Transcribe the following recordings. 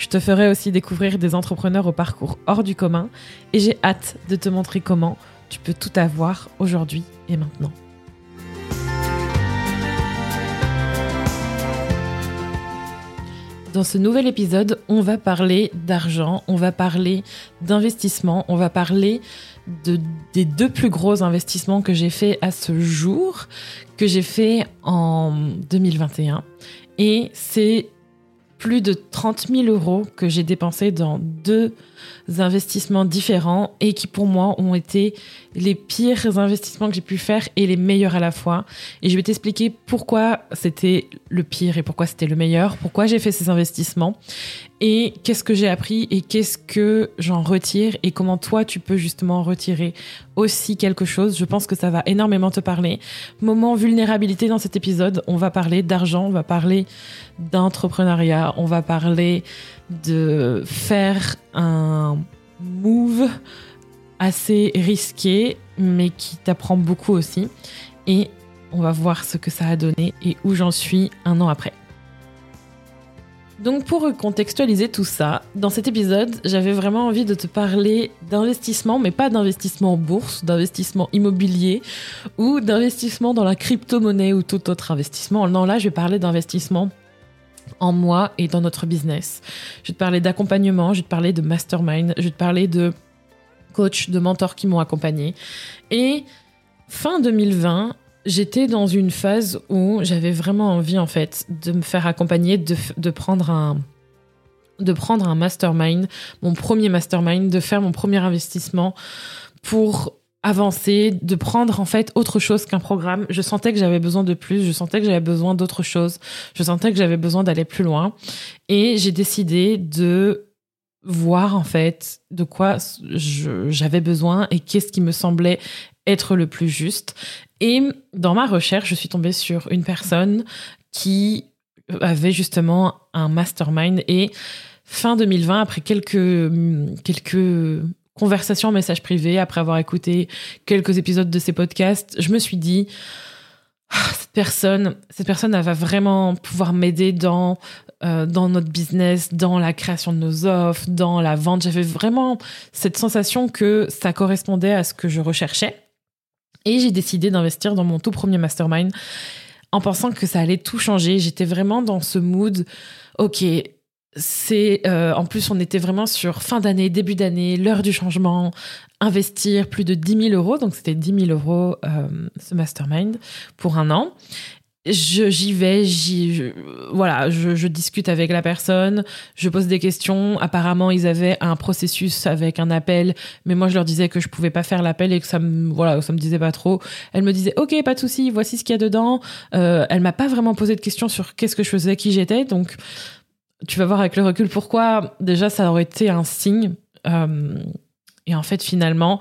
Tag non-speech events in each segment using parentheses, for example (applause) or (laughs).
Je te ferai aussi découvrir des entrepreneurs au parcours hors du commun et j'ai hâte de te montrer comment tu peux tout avoir aujourd'hui et maintenant. Dans ce nouvel épisode, on va parler d'argent, on va parler d'investissement, on va parler de, des deux plus gros investissements que j'ai fait à ce jour, que j'ai fait en 2021. Et c'est plus de 30 000 euros que j'ai dépensé dans deux investissements différents et qui pour moi ont été les pires investissements que j'ai pu faire et les meilleurs à la fois. Et je vais t'expliquer pourquoi c'était le pire et pourquoi c'était le meilleur, pourquoi j'ai fait ces investissements et qu'est-ce que j'ai appris et qu'est-ce que j'en retire et comment toi tu peux justement retirer aussi quelque chose. Je pense que ça va énormément te parler. Moment vulnérabilité dans cet épisode, on va parler d'argent, on va parler d'entrepreneuriat, on va parler de faire un move assez risqué mais qui t'apprend beaucoup aussi et on va voir ce que ça a donné et où j'en suis un an après. Donc pour contextualiser tout ça, dans cet épisode, j'avais vraiment envie de te parler d'investissement, mais pas d'investissement en bourse, d'investissement immobilier ou d'investissement dans la crypto-monnaie ou tout autre investissement. Non, là, je vais parler d'investissement en moi et dans notre business. Je vais te parler d'accompagnement, je vais te parler de mastermind, je vais te parler de coach, de mentors qui m'ont accompagné. Et fin 2020, j'étais dans une phase où j'avais vraiment envie en fait de me faire accompagner, de, prendre un de prendre un mastermind, mon premier mastermind, de faire mon premier investissement pour avancer, de prendre en fait autre chose qu'un programme. Je sentais que j'avais besoin de plus, je sentais que j'avais besoin d'autre chose, je sentais que j'avais besoin d'aller plus loin et j'ai décidé de voir en fait de quoi j'avais besoin et qu'est-ce qui me semblait être le plus juste. Et dans ma recherche, je suis tombée sur une personne qui avait justement un mastermind et fin 2020, après quelques, quelques conversations en message privé, après avoir écouté quelques épisodes de ces podcasts, je me suis dit, ah, cette personne, cette personne, elle va vraiment pouvoir m'aider dans euh, dans notre business, dans la création de nos offres, dans la vente. J'avais vraiment cette sensation que ça correspondait à ce que je recherchais. Et j'ai décidé d'investir dans mon tout premier mastermind en pensant que ça allait tout changer. J'étais vraiment dans ce mood, ok, c'est euh, en plus on était vraiment sur fin d'année, début d'année, l'heure du changement, investir plus de 10 000 euros, donc c'était 10 000 euros euh, ce mastermind pour un an j'y vais, j'y, voilà, je, je, discute avec la personne, je pose des questions. Apparemment, ils avaient un processus avec un appel, mais moi je leur disais que je pouvais pas faire l'appel et que ça me, voilà, ça me disait pas trop. Elle me disait, ok, pas de souci, voici ce qu'il y a dedans. Euh, elle m'a pas vraiment posé de questions sur qu'est-ce que je faisais, qui j'étais, donc tu vas voir avec le recul pourquoi. Déjà, ça aurait été un signe. Euh, et en fait, finalement,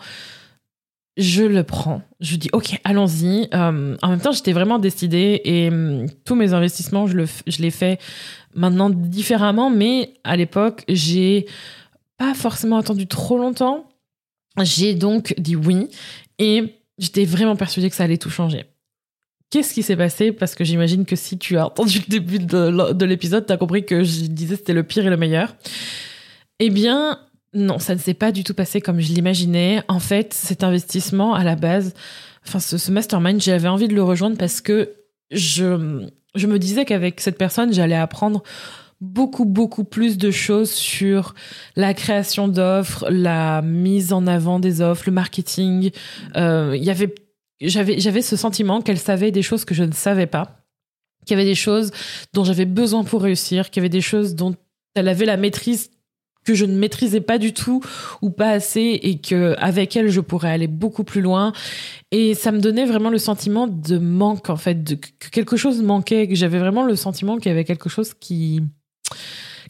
je le prends. Je dis, OK, allons-y. Euh, en même temps, j'étais vraiment décidée et hum, tous mes investissements, je, le, je les fais maintenant différemment, mais à l'époque, j'ai pas forcément attendu trop longtemps. J'ai donc dit oui et j'étais vraiment persuadée que ça allait tout changer. Qu'est-ce qui s'est passé? Parce que j'imagine que si tu as entendu le début de, de l'épisode, tu as compris que je disais c'était le pire et le meilleur. Eh bien, non, ça ne s'est pas du tout passé comme je l'imaginais. En fait, cet investissement, à la base, enfin, ce, mastermind, j'avais envie de le rejoindre parce que je, je me disais qu'avec cette personne, j'allais apprendre beaucoup, beaucoup plus de choses sur la création d'offres, la mise en avant des offres, le marketing. Euh, il y avait, j'avais, j'avais ce sentiment qu'elle savait des choses que je ne savais pas, qu'il y avait des choses dont j'avais besoin pour réussir, qu'il y avait des choses dont elle avait la maîtrise que je ne maîtrisais pas du tout ou pas assez et que avec elle je pourrais aller beaucoup plus loin et ça me donnait vraiment le sentiment de manque en fait de, que quelque chose manquait que j'avais vraiment le sentiment qu'il y avait quelque chose qui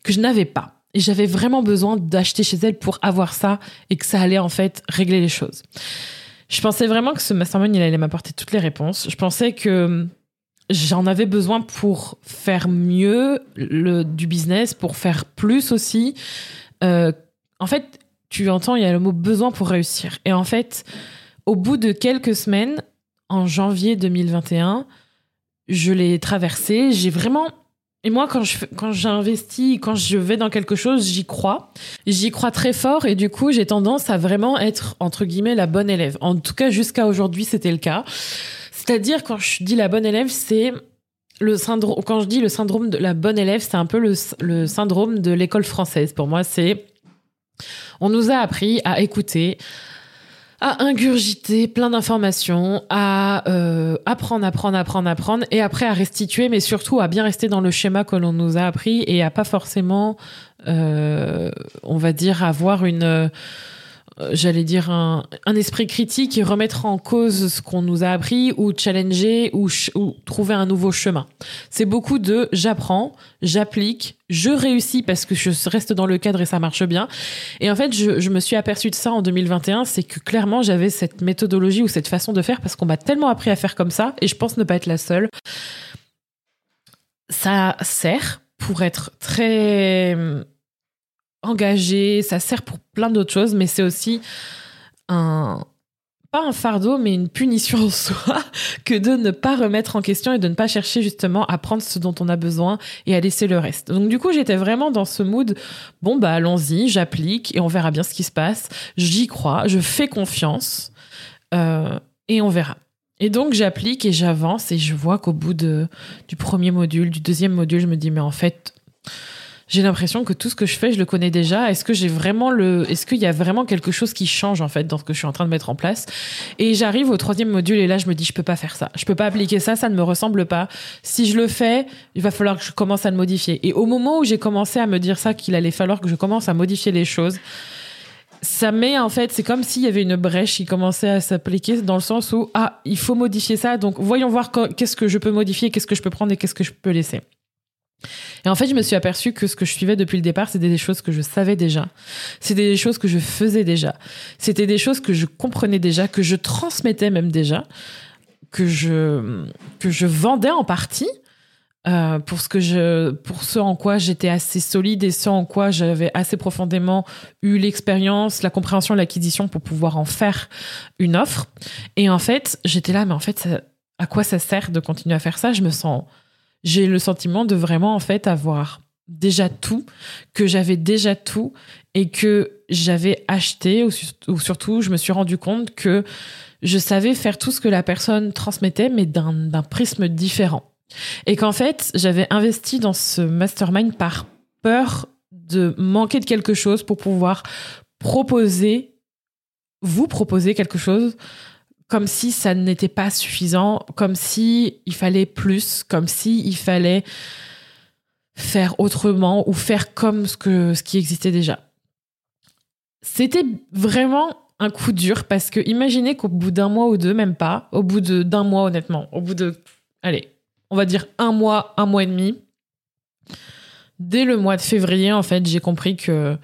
que je n'avais pas et j'avais vraiment besoin d'acheter chez elle pour avoir ça et que ça allait en fait régler les choses. Je pensais vraiment que ce mastermind, il allait m'apporter toutes les réponses. Je pensais que j'en avais besoin pour faire mieux le, du business, pour faire plus aussi. Euh, en fait, tu entends, il y a le mot besoin pour réussir. Et en fait, au bout de quelques semaines, en janvier 2021, je l'ai traversé. J'ai vraiment et moi, quand je quand j'investis, quand je vais dans quelque chose, j'y crois. J'y crois très fort et du coup, j'ai tendance à vraiment être entre guillemets la bonne élève. En tout cas, jusqu'à aujourd'hui, c'était le cas. C'est-à-dire quand je dis la bonne élève, c'est le syndrome. Quand je dis le syndrome de la bonne élève, c'est un peu le, le syndrome de l'école française. Pour moi, c'est on nous a appris à écouter, à ingurgiter plein d'informations, à euh, apprendre, apprendre, apprendre, apprendre, et après à restituer, mais surtout à bien rester dans le schéma que l'on nous a appris et à pas forcément, euh, on va dire, avoir une j'allais dire, un, esprit critique et remettre en cause ce qu'on nous a appris ou challenger ou, trouver un nouveau chemin. C'est beaucoup de j'apprends, j'applique, je réussis parce que je reste dans le cadre et ça marche bien. Et en fait, je, je me suis aperçue de ça en 2021, c'est que clairement j'avais cette méthodologie ou cette façon de faire parce qu'on m'a tellement appris à faire comme ça et je pense ne pas être la seule. Ça sert pour être très engagé, ça sert pour plein d'autres choses, mais c'est aussi un pas un fardeau, mais une punition (laughs) en soi que de ne pas remettre en question et de ne pas chercher justement à prendre ce dont on a besoin et à laisser le reste. Donc du coup, j'étais vraiment dans ce mood, bon bah allons-y, j'applique et on verra bien ce qui se passe. J'y crois, je fais confiance euh, et on verra. Et donc j'applique et j'avance et je vois qu'au bout de, du premier module, du deuxième module, je me dis mais en fait j'ai l'impression que tout ce que je fais, je le connais déjà. Est-ce que j'ai vraiment le, est-ce qu'il y a vraiment quelque chose qui change en fait dans ce que je suis en train de mettre en place? Et j'arrive au troisième module et là je me dis je peux pas faire ça, je peux pas appliquer ça, ça ne me ressemble pas. Si je le fais, il va falloir que je commence à le modifier. Et au moment où j'ai commencé à me dire ça, qu'il allait falloir que je commence à modifier les choses, ça met en fait, c'est comme s'il y avait une brèche qui commençait à s'appliquer dans le sens où ah il faut modifier ça, donc voyons voir qu'est-ce que je peux modifier, qu'est-ce que je peux prendre et qu'est-ce que je peux laisser. Et en fait, je me suis aperçue que ce que je suivais depuis le départ, c'était des choses que je savais déjà. C'était des choses que je faisais déjà. C'était des choses que je comprenais déjà, que je transmettais même déjà, que je, que je vendais en partie. Euh, pour ce que je pour ce en quoi j'étais assez solide et ce en quoi j'avais assez profondément eu l'expérience la compréhension l'acquisition pour pouvoir en faire une offre et en fait j'étais là mais en fait à quoi ça sert de continuer à faire ça? Je me sens j'ai le sentiment de vraiment en fait avoir déjà tout, que j'avais déjà tout et que j'avais acheté ou, surtout je me suis rendu compte que je savais faire tout ce que la personne transmettait mais d'un prisme différent. Et qu'en fait, j'avais investi dans ce mastermind par peur de manquer de quelque chose pour pouvoir proposer, vous proposer quelque chose comme si ça n'était pas suffisant, comme si il fallait plus, comme si il fallait faire autrement ou faire comme ce que ce qui existait déjà. C'était vraiment un coup dur parce que imaginez qu'au bout d'un mois ou deux, même pas, au bout d'un mois honnêtement, au bout de allez, on va dire un mois, un mois et demi, dès le mois de février en fait, j'ai compris que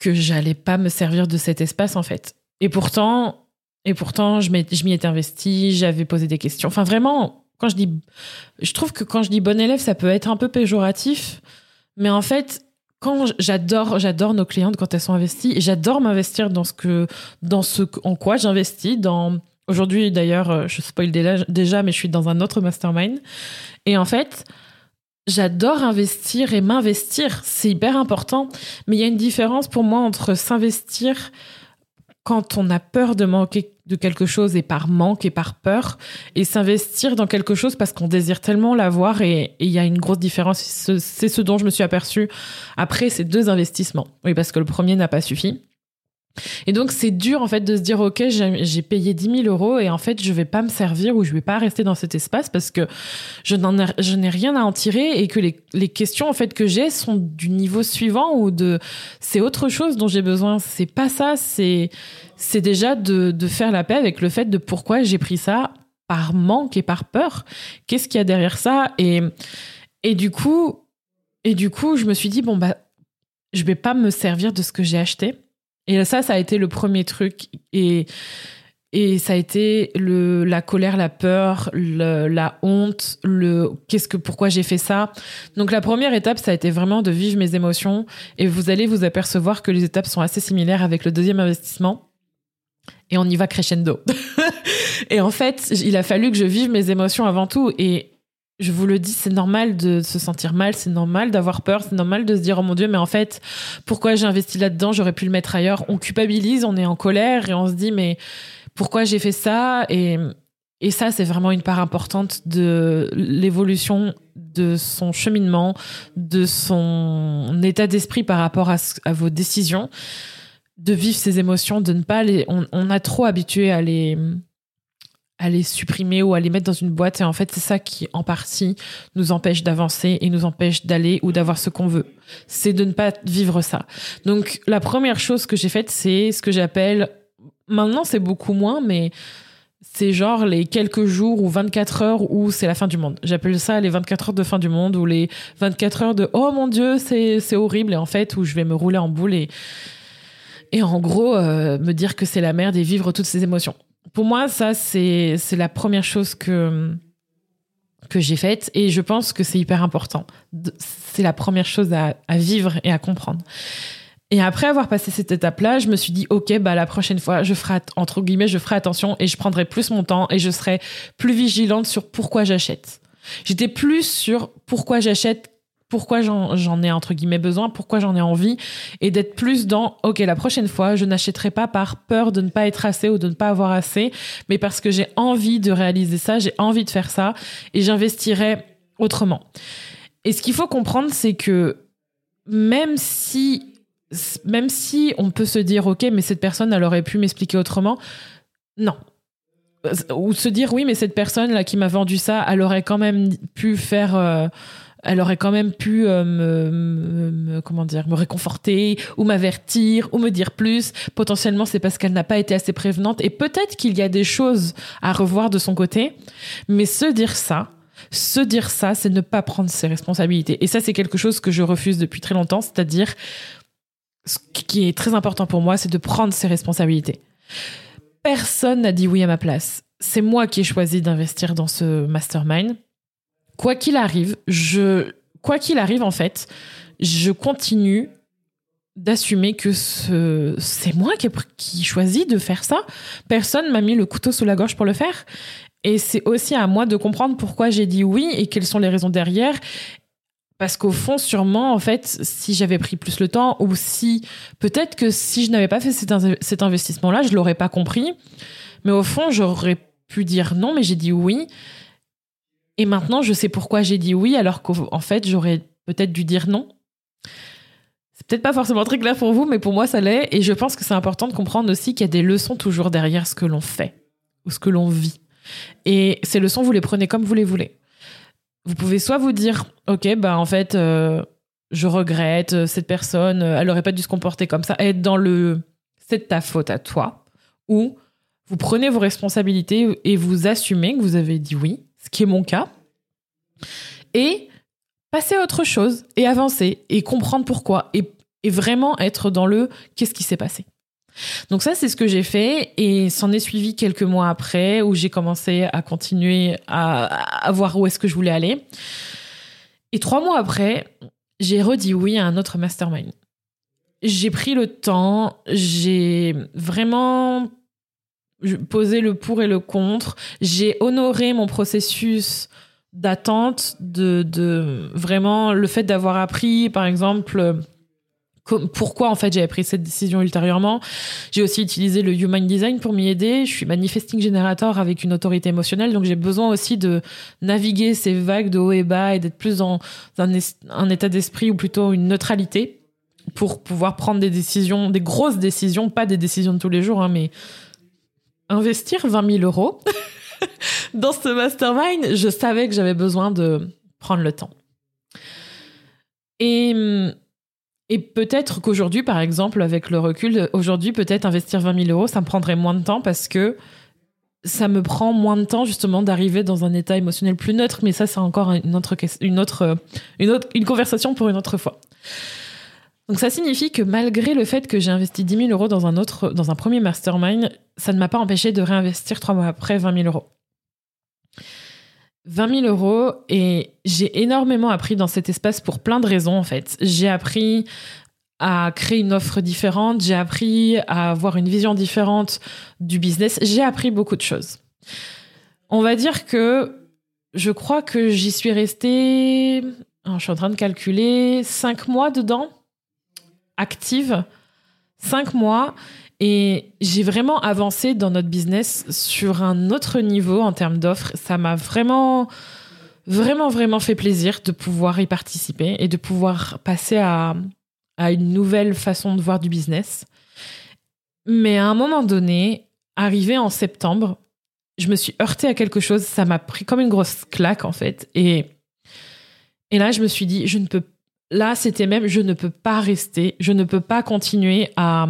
que j'allais pas me servir de cet espace en fait. Et pourtant, et pourtant, je m'y étais investie, j'avais posé des questions. Enfin, vraiment, quand je dis, je trouve que quand je dis bon élève, ça peut être un peu péjoratif, mais en fait, quand j'adore, j'adore nos clientes quand elles sont investies, j'adore m'investir dans ce que, dans ce en quoi j'investis. Aujourd'hui, d'ailleurs, euh, je spoil déjà, mais je suis dans un autre mastermind, et en fait. J'adore investir et m'investir, c'est hyper important, mais il y a une différence pour moi entre s'investir quand on a peur de manquer de quelque chose et par manque et par peur, et s'investir dans quelque chose parce qu'on désire tellement l'avoir et il y a une grosse différence. C'est ce dont je me suis aperçue après ces deux investissements. Oui, parce que le premier n'a pas suffi. Et donc, c'est dur, en fait, de se dire, OK, j'ai payé 10 000 euros et en fait, je vais pas me servir ou je vais pas rester dans cet espace parce que je n'ai rien à en tirer et que les, questions, en fait, que j'ai sont du niveau suivant ou de, c'est autre chose dont j'ai besoin. C'est pas ça, c'est, c'est déjà de, de faire la paix avec le fait de pourquoi j'ai pris ça par manque et par peur. Qu'est-ce qu'il y a derrière ça? Et, et du coup, et du coup, je me suis dit, bon, bah, je vais pas me servir de ce que j'ai acheté. Et ça, ça a été le premier truc. Et, et ça a été le, la colère, la peur, la honte, le qu'est-ce que, pourquoi j'ai fait ça. Donc la première étape, ça a été vraiment de vivre mes émotions. Et vous allez vous apercevoir que les étapes sont assez similaires avec le deuxième investissement. Et on y va crescendo. (laughs) et en fait, il a fallu que je vive mes émotions avant tout. Et je vous le dis, c'est normal de se sentir mal, c'est normal d'avoir peur, c'est normal de se dire oh mon dieu, mais en fait, pourquoi j'ai investi là-dedans? J'aurais pu le mettre ailleurs. On culpabilise, on est en colère et on se dit mais pourquoi j'ai fait ça? Et et ça, c'est vraiment une part importante de l'évolution de son cheminement, de son état d'esprit par rapport à, vos décisions, de vivre ses émotions, de ne pas les. On a trop habitué à les à les supprimer ou à les mettre dans une boîte. Et en fait, c'est ça qui, en partie, nous empêche d'avancer et nous empêche d'aller ou d'avoir ce qu'on veut. C'est de ne pas vivre ça. Donc, la première chose que j'ai faite, c'est ce que j'appelle, maintenant c'est beaucoup moins, mais c'est genre les quelques jours ou 24 heures où c'est la fin du monde. J'appelle ça les 24 heures de fin du monde ou les 24 heures de oh mon dieu, c'est, horrible. Et en fait, où je vais me rouler en boule et, et en gros, euh, me dire que c'est la merde et vivre toutes ces émotions pour moi, ça, c'est, la première chose que, que j'ai faite et je pense que c'est hyper important. C'est la première chose à, à, vivre et à comprendre. Et après avoir passé cette étape-là, je me suis dit, OK, bah, la prochaine fois, je ferai, entre guillemets, je ferai attention et je prendrai plus mon temps et je serai plus vigilante sur pourquoi j'achète. J'étais plus sur pourquoi j'achète pourquoi j'en ai entre guillemets besoin, pourquoi j'en ai envie, et d'être plus dans ok la prochaine fois je n'achèterai pas par peur de ne pas être assez ou de ne pas avoir assez, mais parce que j'ai envie de réaliser ça, j'ai envie de faire ça, et j'investirai autrement. Et ce qu'il faut comprendre, c'est que même si même si on peut se dire ok mais cette personne elle aurait pu m'expliquer autrement, non, ou se dire oui mais cette personne là qui m'a vendu ça elle aurait quand même pu faire euh, elle aurait quand même pu euh, me, comment dire me réconforter ou m'avertir ou me dire plus. Potentiellement c'est parce qu'elle n'a pas été assez prévenante. Et peut-être qu'il y a des choses à revoir de son côté. Mais se dire ça se dire ça c'est ne pas prendre ses responsabilités. Et ça c'est quelque chose que je refuse depuis très longtemps. C'est-à-dire ce qui est très important pour moi c'est de prendre ses responsabilités. Personne n'a dit oui à ma place. C'est moi qui ai choisi d'investir dans ce mastermind quoi qu'il arrive, je, quoi qu'il arrive en fait, je continue d'assumer que ce, c'est moi qui, qui choisis de faire ça. Personne m'a mis le couteau sous la gorge pour le faire. Et c'est aussi à moi de comprendre pourquoi j'ai dit oui et quelles sont les raisons derrière. Parce qu'au fond, sûrement, en fait, si j'avais pris plus le temps ou si, peut-être que si je n'avais pas fait cet, cet investissement-là, je l'aurais pas compris. Mais au fond, j'aurais pu dire non, mais j'ai dit oui. Et maintenant, je sais pourquoi j'ai dit oui, alors qu'en fait, j'aurais peut-être dû dire non. C'est peut-être pas forcément très clair pour vous, mais pour moi, ça l'est. Et je pense que c'est important de comprendre aussi qu'il y a des leçons toujours derrière ce que l'on fait ou ce que l'on vit. Et ces leçons, vous les prenez comme vous les voulez. Vous pouvez soit vous dire, OK, bah en fait, euh, je regrette, euh, cette personne, euh, elle aurait pas dû se comporter comme ça, être dans le c'est de ta faute à toi. Ou vous prenez vos responsabilités et vous assumez que vous avez dit oui ce qui est mon cas, et passer à autre chose et avancer et comprendre pourquoi et, vraiment être dans le qu'est-ce qui s'est passé. Donc ça, c'est ce que j'ai fait et s'en est suivi quelques mois après où j'ai commencé à continuer à, à, voir où est-ce que je voulais aller. Et trois mois après, j'ai redit oui à un autre mastermind. J'ai pris le temps, j'ai vraiment poser le pour et le contre. J'ai honoré mon processus d'attente, de, de vraiment le fait d'avoir appris, par exemple, pourquoi en fait j'avais pris cette décision ultérieurement. J'ai aussi utilisé le Human Design pour m'y aider. Je suis manifesting generator avec une autorité émotionnelle, donc j'ai besoin aussi de naviguer ces vagues de haut et bas et d'être plus dans un, un état d'esprit ou plutôt une neutralité pour pouvoir prendre des décisions, des grosses décisions, pas des décisions de tous les jours, hein, mais investir 20 000 euros (laughs) dans ce mastermind, je savais que j'avais besoin de prendre le temps. Et, et peut-être qu'aujourd'hui, par exemple, avec le recul, aujourd'hui, peut-être investir 20 000 euros, ça me prendrait moins de temps parce que ça me prend moins de temps justement d'arriver dans un état émotionnel plus neutre. Mais ça, c'est encore une autre, une autre, une autre, une conversation pour une autre fois. Donc ça signifie que malgré le fait que j'ai investi 10 000 euros dans un autre, dans un premier mastermind, ça ne m'a pas empêché de réinvestir trois mois après 20 000 euros. 20 000 euros et j'ai énormément appris dans cet espace pour plein de raisons en fait. J'ai appris à créer une offre différente, j'ai appris à avoir une vision différente du business, j'ai appris beaucoup de choses. On va dire que je crois que j'y suis restée, je suis en train de calculer, 5 mois dedans active, cinq mois, et j'ai vraiment avancé dans notre business sur un autre niveau en termes d'offres. Ça m'a vraiment, vraiment, vraiment fait plaisir de pouvoir y participer et de pouvoir passer à, à une nouvelle façon de voir du business. Mais à un moment donné, arrivé en septembre, je me suis heurtée à quelque chose. Ça m'a pris comme une grosse claque, en fait. Et, et là, je me suis dit, je ne peux là, c'était même, je ne peux pas rester, je ne peux pas continuer à,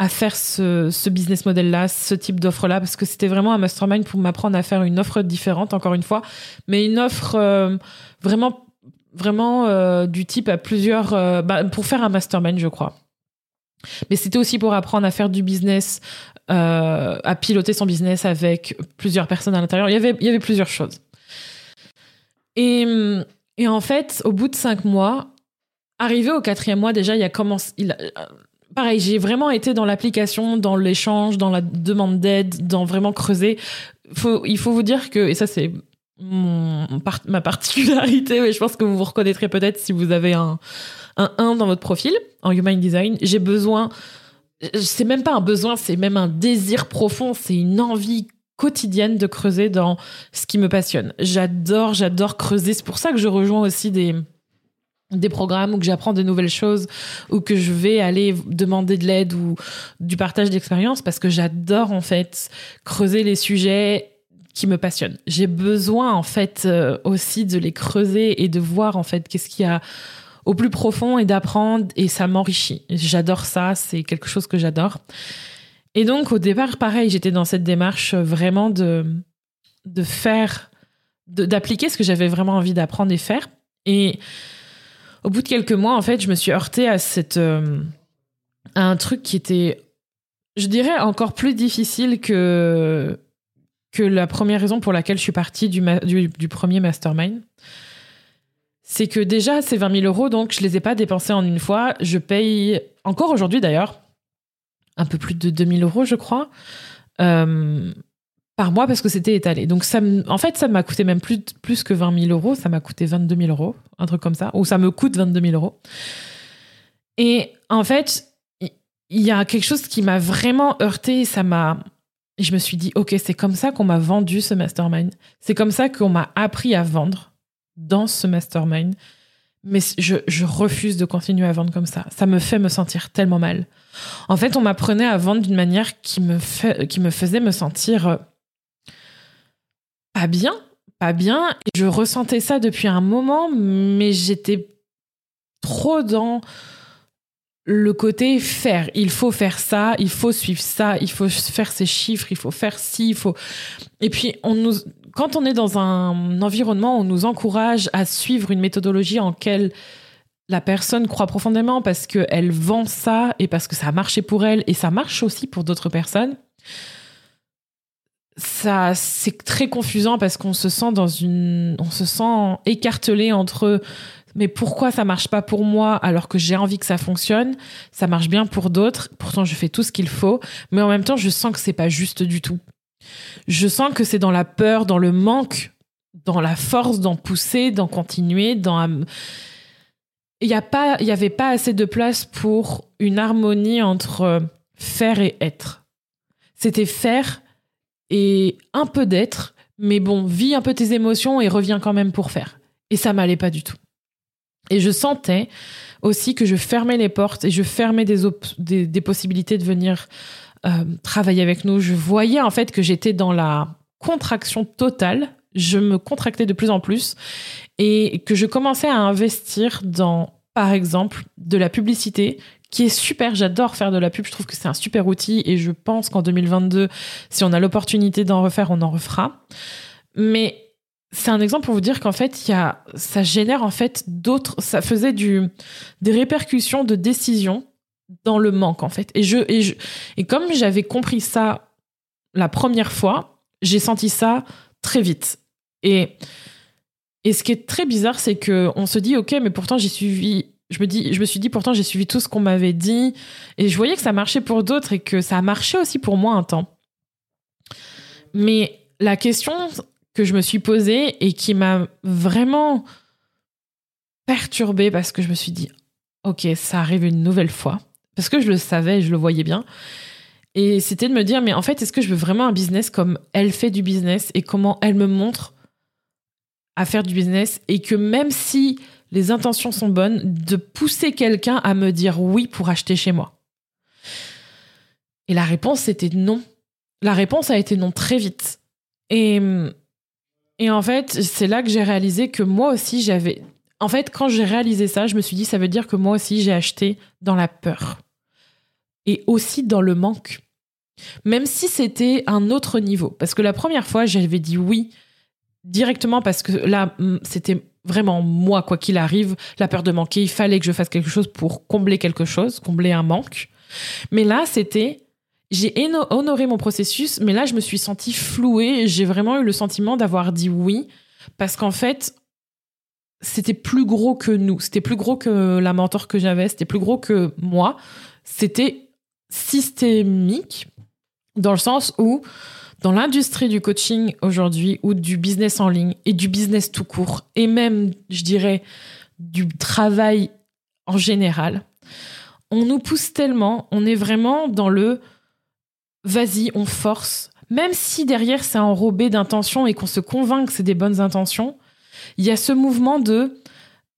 à faire ce, business model-là, ce type d'offre-là, parce que c'était vraiment un mastermind pour m'apprendre à faire une offre différente, encore une fois, mais une offre euh, vraiment, vraiment euh, du type à plusieurs, euh, bah, pour faire un mastermind, je crois. Mais c'était aussi pour apprendre à faire du business, à piloter son business avec plusieurs personnes à l'intérieur. Il y avait, il y avait plusieurs choses. Et hum, et en fait, au bout de cinq mois, arrivé au quatrième mois, déjà, il a commencé. Euh, pareil, j'ai vraiment été dans l'application, dans l'échange, dans la demande d'aide, dans vraiment creuser. Il faut vous dire que, et ça, c'est ma particularité, mais je pense que vous vous reconnaîtrez peut-être si vous avez un, un 1 dans votre profil en Human Design. J'ai besoin, c'est même pas un besoin, c'est même un désir profond, c'est une envie quotidienne de creuser dans ce qui me passionne. J'adore, j'adore creuser. C'est pour ça que je rejoins aussi des des programmes où que j'apprends de nouvelles choses ou que je vais aller demander de l'aide ou du partage d'expérience parce que j'adore en fait creuser les sujets qui me passionnent. J'ai besoin en fait euh, aussi de les creuser et de voir en fait qu'est-ce qu'il y a au plus profond et d'apprendre et ça m'enrichit. J'adore ça, c'est quelque chose que j'adore. Et donc, au départ, pareil, j'étais dans cette démarche vraiment de, de faire, d'appliquer ce que j'avais vraiment envie d'apprendre et faire. Et au bout de quelques mois, en fait, je me suis heurtée à cette, euh, à un truc qui était, je dirais, encore plus difficile que, que la première raison pour laquelle je suis partie du, du, premier mastermind. C'est que déjà, ces 20 000 euros, donc, je les ai pas dépensés en une fois. Je paye, encore aujourd'hui d'ailleurs, un peu plus de 2000 euros, je crois, euh, par mois parce que c'était étalé. Donc, ça en fait, ça m'a coûté même plus, plus que 20 000 euros. Ça m'a coûté 22 000 euros, un truc comme ça, ou ça me coûte 22 000 euros. Et en fait, il y a quelque chose qui m'a vraiment heurté. Ça m'a. Je me suis dit, OK, c'est comme ça qu'on m'a vendu ce mastermind. C'est comme ça qu'on m'a appris à vendre dans ce mastermind mais je, je, refuse de continuer à vendre comme ça. Ça me fait me sentir tellement mal. En fait, on m'apprenait à vendre d'une manière qui me, qui me faisait me sentir euh, pas bien, pas bien. Et je ressentais ça depuis un moment, mais j'étais trop dans le côté faire. Il faut faire ça, il faut suivre ça, il faut faire ces chiffres, il faut faire ci, il faut. Et puis, quand on est dans un environnement où on nous encourage à suivre une méthodologie en laquelle la personne croit profondément parce qu'elle vend ça et parce que ça a marché pour elle et ça marche aussi pour d'autres personnes, ça c'est très confusant parce qu'on se sent dans une on se sent écartelé entre mais pourquoi ça marche pas pour moi alors que j'ai envie que ça fonctionne? Ça marche bien pour d'autres. Pourtant je fais tout ce qu'il faut mais en même temps je sens que c'est pas juste du tout. Je sens que c'est dans la peur, dans le manque, dans la force d'en pousser, d'en continuer, dans il n'y a pas, il y avait pas assez de place pour une harmonie entre faire et être. C'était faire et un peu d'être, mais bon, vis un peu tes émotions et reviens quand même pour faire. Et ça m'allait pas du tout. Et je sentais aussi que je fermais les portes et je fermais des, des possibilités de venir euh, travailler avec nous. Je voyais en fait que j'étais dans la contraction totale. Je me contractais de plus en plus et que je commençais à investir dans, par exemple, de la publicité qui est super. J'adore faire de la pub. Je trouve que c'est un super outil et je pense qu'en 2022, si on a l'opportunité d'en refaire, on en refera. Mais c'est un exemple pour vous dire qu'en fait, y a, ça génère en fait d'autres, ça faisait du, des répercussions de décisions dans le manque en fait. Et je, et je, et comme j'avais compris ça la première fois, j'ai senti ça très vite. Et, et ce qui est très bizarre, c'est que on se dit, ok, mais pourtant j'ai suivi je me dis, je me suis dit pourtant j'ai suivi tout ce qu'on m'avait dit et je voyais que ça marchait pour d'autres et que ça a marché aussi pour moi un temps. Mais la question que je me suis posée et qui m'a vraiment perturbée parce que je me suis dit, ok, ça arrive une nouvelle fois. Parce que je le savais, je le voyais bien. Et c'était de me dire, mais en fait, est-ce que je veux vraiment un business comme elle fait du business et comment elle me montre à faire du business et que même si les intentions sont bonnes, de pousser quelqu'un à me dire oui pour acheter chez moi? Et la réponse était non. La réponse a été non très vite. Et, et en fait, c'est là que j'ai réalisé que moi aussi, j'avais... En fait, quand j'ai réalisé ça, je me suis dit, ça veut dire que moi aussi, j'ai acheté dans la peur. Aussi dans le manque. Même si c'était un autre niveau. Parce que la première fois, j'avais dit oui directement parce que là, c'était vraiment moi, quoi qu'il arrive, la peur de manquer, il fallait que je fasse quelque chose pour combler quelque chose, combler un manque. Mais là, c'était, j'ai honoré mon processus, mais là, je me suis sentie flouée. J'ai vraiment eu le sentiment d'avoir dit oui, parce qu'en fait, c'était plus gros que nous, c'était plus gros que la mentor que j'avais, c'était plus gros que moi. C'était systémique, dans le sens où dans l'industrie du coaching aujourd'hui ou du business en ligne et du business tout court et même, je dirais, du travail en général, on nous pousse tellement, on est vraiment dans le vas-y, on force, même si derrière c'est enrobé d'intentions et qu'on se convainc que c'est des bonnes intentions, il y a ce mouvement de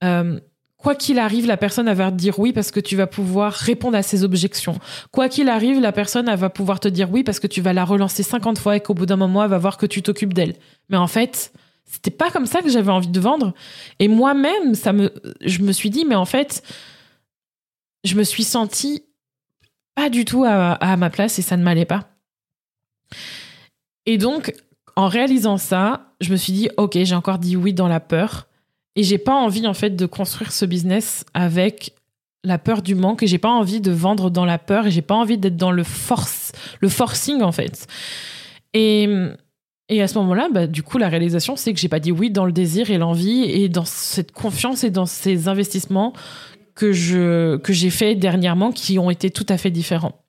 euh, Quoi qu'il arrive, la personne va te dire oui parce que tu vas pouvoir répondre à ses objections. Quoi qu'il arrive, la personne va pouvoir te dire oui parce que tu vas la relancer 50 fois et qu'au bout d'un moment, elle va voir que tu t'occupes d'elle. Mais en fait, c'était pas comme ça que j'avais envie de vendre. Et moi-même, ça me, je me suis dit, mais en fait, je me suis sentie pas du tout à, à ma place et ça ne m'allait pas. Et donc, en réalisant ça, je me suis dit, ok, j'ai encore dit oui dans la peur. Et j'ai pas envie, en fait, de construire ce business avec la peur du manque et j'ai pas envie de vendre dans la peur et j'ai pas envie d'être dans le force, le forcing, en fait. Et, et à ce moment-là, bah, du coup, la réalisation, c'est que j'ai pas dit oui dans le désir et l'envie et dans cette confiance et dans ces investissements que je, que j'ai fait dernièrement qui ont été tout à fait différents.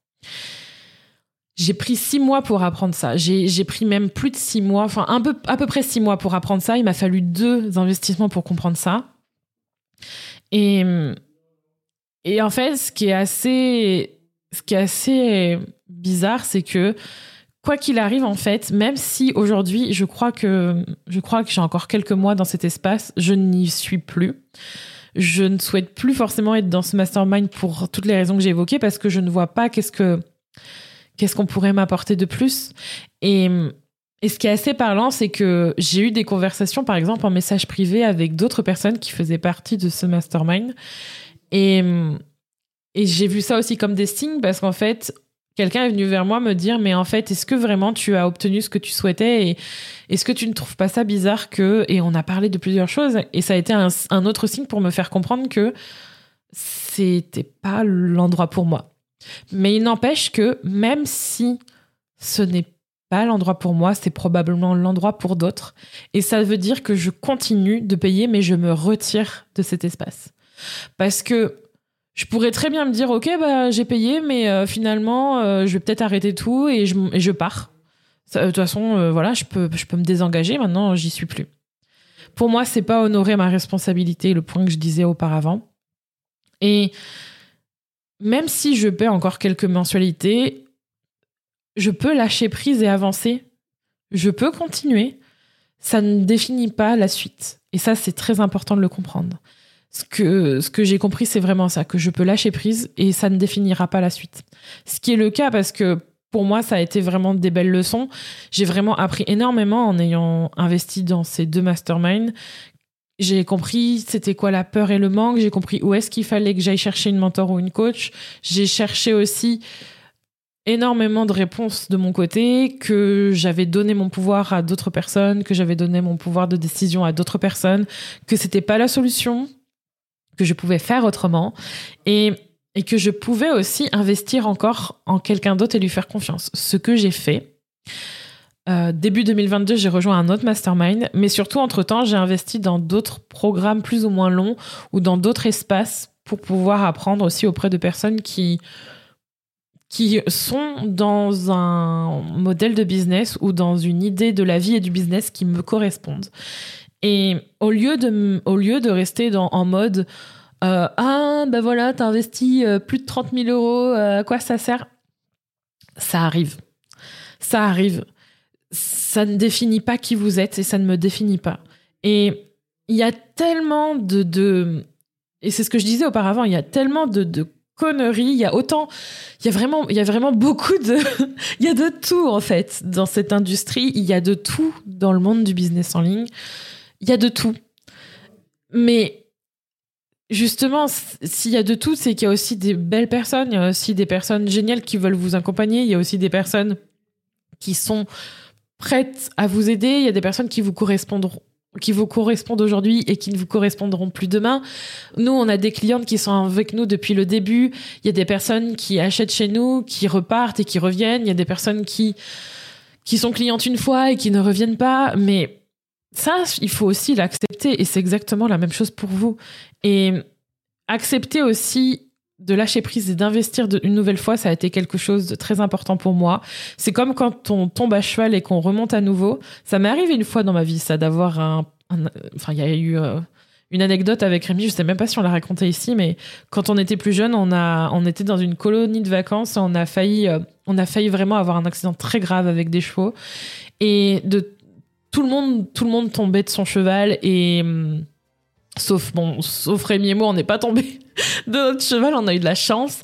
J'ai pris six mois pour apprendre ça. J'ai pris même plus de six mois, enfin un peu, à peu près six mois pour apprendre ça. Il m'a fallu deux investissements pour comprendre ça. Et, et en fait, ce qui est assez, ce qui est assez bizarre, c'est que quoi qu'il arrive, en fait, même si aujourd'hui, je crois que, je crois que j'ai encore quelques mois dans cet espace, je n'y suis plus. Je ne souhaite plus forcément être dans ce mastermind pour toutes les raisons que j'ai évoquées parce que je ne vois pas qu'est-ce que, qu'est-ce qu'on pourrait m'apporter de plus et, ce qui est assez parlant, c'est que j'ai eu des conversations, par exemple, en message privé avec d'autres personnes qui faisaient partie de ce mastermind. Et, et j'ai vu ça aussi comme des signes parce qu'en fait, quelqu'un est venu vers moi me dire mais en fait est-ce que vraiment tu as obtenu ce que tu souhaitais et est-ce que tu ne trouves pas ça bizarre que et on a parlé de plusieurs choses et ça a été un, un autre signe pour me faire comprendre que c'était pas l'endroit pour moi mais il n'empêche que même si ce n'est pas l'endroit pour moi, c'est probablement l'endroit pour d'autres. Et ça veut dire que je continue de payer, mais je me retire de cet espace. Parce que je pourrais très bien me dire, ok, bah, j'ai payé, mais euh, finalement, euh, je vais peut-être arrêter tout et je, pars. De toute façon, euh, voilà, je peux, je peux me désengager. Maintenant, j'y suis plus. Pour moi, c'est pas honorer ma responsabilité, le point que je disais auparavant. Et même si je paie encore quelques mensualités, je peux lâcher prise et avancer. Je peux continuer. Ça ne définit pas la suite. Et ça, c'est très important de le comprendre. Ce que, j'ai compris, c'est vraiment ça, que je peux lâcher prise et ça ne définira pas la suite. Ce qui est le cas parce que pour moi, ça a été vraiment des belles leçons. J'ai vraiment appris énormément en ayant investi dans ces deux masterminds j'ai compris c'était quoi la peur et le manque, j'ai compris où est-ce qu'il fallait que j'aille chercher une mentor ou une coach. J'ai cherché aussi énormément de réponses de mon côté, que j'avais donné mon pouvoir à d'autres personnes, que j'avais donné mon pouvoir de décision à d'autres personnes, que c'était pas la solution, que je pouvais faire autrement et, et que je pouvais aussi investir encore en quelqu'un d'autre et lui faire confiance. Ce que j'ai fait. Euh, début 2022, j'ai rejoint un autre mastermind, mais surtout, entre-temps, j'ai investi dans d'autres programmes plus ou moins longs ou dans d'autres espaces pour pouvoir apprendre aussi auprès de personnes qui, qui sont dans un modèle de business ou dans une idée de la vie et du business qui me correspondent. Et au lieu de, au lieu de rester en mode euh, Ah, ben voilà, t'as investi euh, plus de 30 000 euros, à quoi ça sert? Ça arrive. Ça arrive ça ne définit pas qui vous êtes et ça ne me définit pas. Et il y a tellement de, de et c'est ce que je disais auparavant, il y a tellement de, de conneries, il y a autant, il y a vraiment, il y a vraiment beaucoup de, il y a de tout en fait dans cette industrie, il y a de tout dans le monde du business en ligne, il y a de tout. Mais justement, s'il y a de tout, c'est qu'il y a aussi des belles personnes, il y a aussi des personnes géniales qui veulent vous accompagner, il y a aussi des personnes qui sont prêtes à vous aider. Il y a des personnes qui vous correspondront qui vous correspondent aujourd'hui et qui ne vous correspondront plus demain. Nous, on a des clientes qui sont avec nous depuis le début. Il y a des personnes qui achètent chez nous, qui repartent et qui reviennent. Il y a des personnes qui, qui sont clientes une fois et qui ne reviennent pas. Mais ça, il faut aussi l'accepter et c'est exactement la même chose pour vous. Et accepter aussi de lâcher prise et d'investir une nouvelle fois, ça a été quelque chose de très important pour moi. C'est comme quand on tombe à cheval et qu'on remonte à nouveau. Ça m'est arrivé une fois dans ma vie, ça, d'avoir un, Enfin, il y a eu euh, une anecdote avec Rémi, je sais même pas si on l'a raconté ici, mais quand on était plus jeune, on, a, on était dans une colonie de vacances, on a failli, euh, on a failli vraiment avoir un accident très grave avec des chevaux. Et de tout le monde, tout le monde tombait de son cheval et... Hum, sauf, bon, sauf Rémi et moi, on n'est pas tombés (laughs) de notre cheval, on a eu de la chance.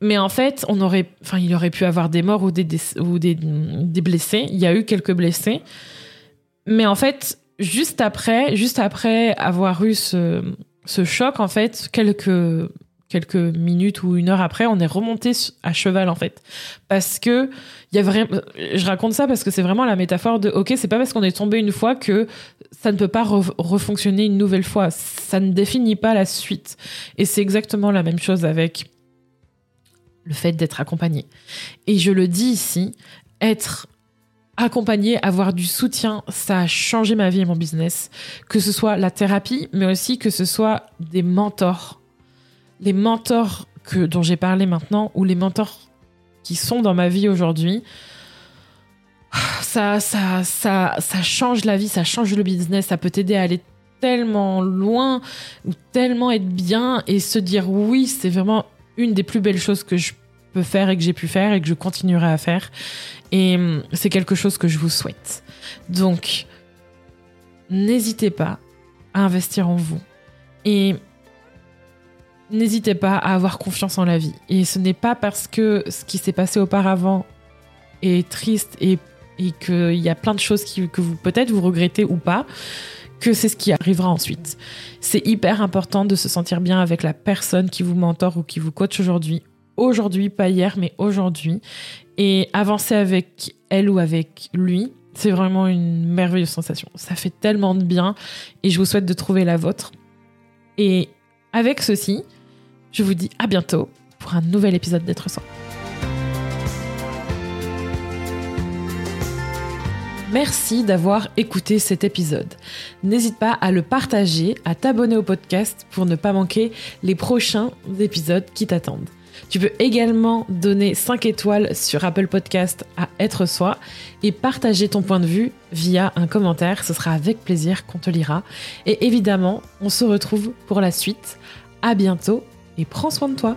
Mais en fait, on aurait, enfin, il aurait pu avoir des morts ou des, ou des, des, blessés. Il y a eu quelques blessés. Mais en fait, juste après, juste après avoir eu ce, ce choc, en fait, quelques, quelques minutes ou une heure après, on est remonté à cheval, en fait. Parce que, il y a vraiment, je raconte ça parce que c'est vraiment la métaphore de, ok, c'est pas parce qu'on est tombé une fois que ça ne peut pas refonctionner une nouvelle fois. Ça ne définit pas la suite. Et c'est exactement la même chose avec le fait d'être accompagné. Et je le dis ici, être accompagné, avoir du soutien, ça a changé ma vie et mon business. Que ce soit la thérapie, mais aussi que ce soit des mentors. Les mentors que, dont j'ai parlé maintenant, ou les mentors qui sont dans ma vie aujourd'hui, ça, ça, ça, ça change la vie, ça change le business, ça peut t'aider à aller tellement loin ou tellement être bien et se dire oui, c'est vraiment une des plus belles choses que je peux faire et que j'ai pu faire et que je continuerai à faire. Et hum, c'est quelque chose que je vous souhaite. Donc, n'hésitez pas à investir en vous. Et n'hésitez pas à avoir confiance en la vie. Et ce n'est pas parce que ce qui s'est passé auparavant est triste et et qu'il y a plein de choses que vous peut-être vous regrettez ou pas, que c'est ce qui arrivera ensuite. C'est hyper important de se sentir bien avec la personne qui vous mentor ou qui vous coach aujourd'hui. Aujourd'hui, pas hier, mais aujourd'hui. Et avancer avec elle ou avec lui, c'est vraiment une merveilleuse sensation. Ça fait tellement de bien et je vous souhaite de trouver la vôtre. Et avec ceci, je vous dis à bientôt pour un nouvel épisode d'être soi. Merci d'avoir écouté cet épisode. N'hésite pas à le partager, à t'abonner au podcast pour ne pas manquer les prochains épisodes qui t'attendent. Tu peux également donner 5 étoiles sur Apple Podcast à Être Soi et partager ton point de vue via un commentaire. Ce sera avec plaisir qu'on te lira. Et évidemment, on se retrouve pour la suite. À bientôt et prends soin de toi.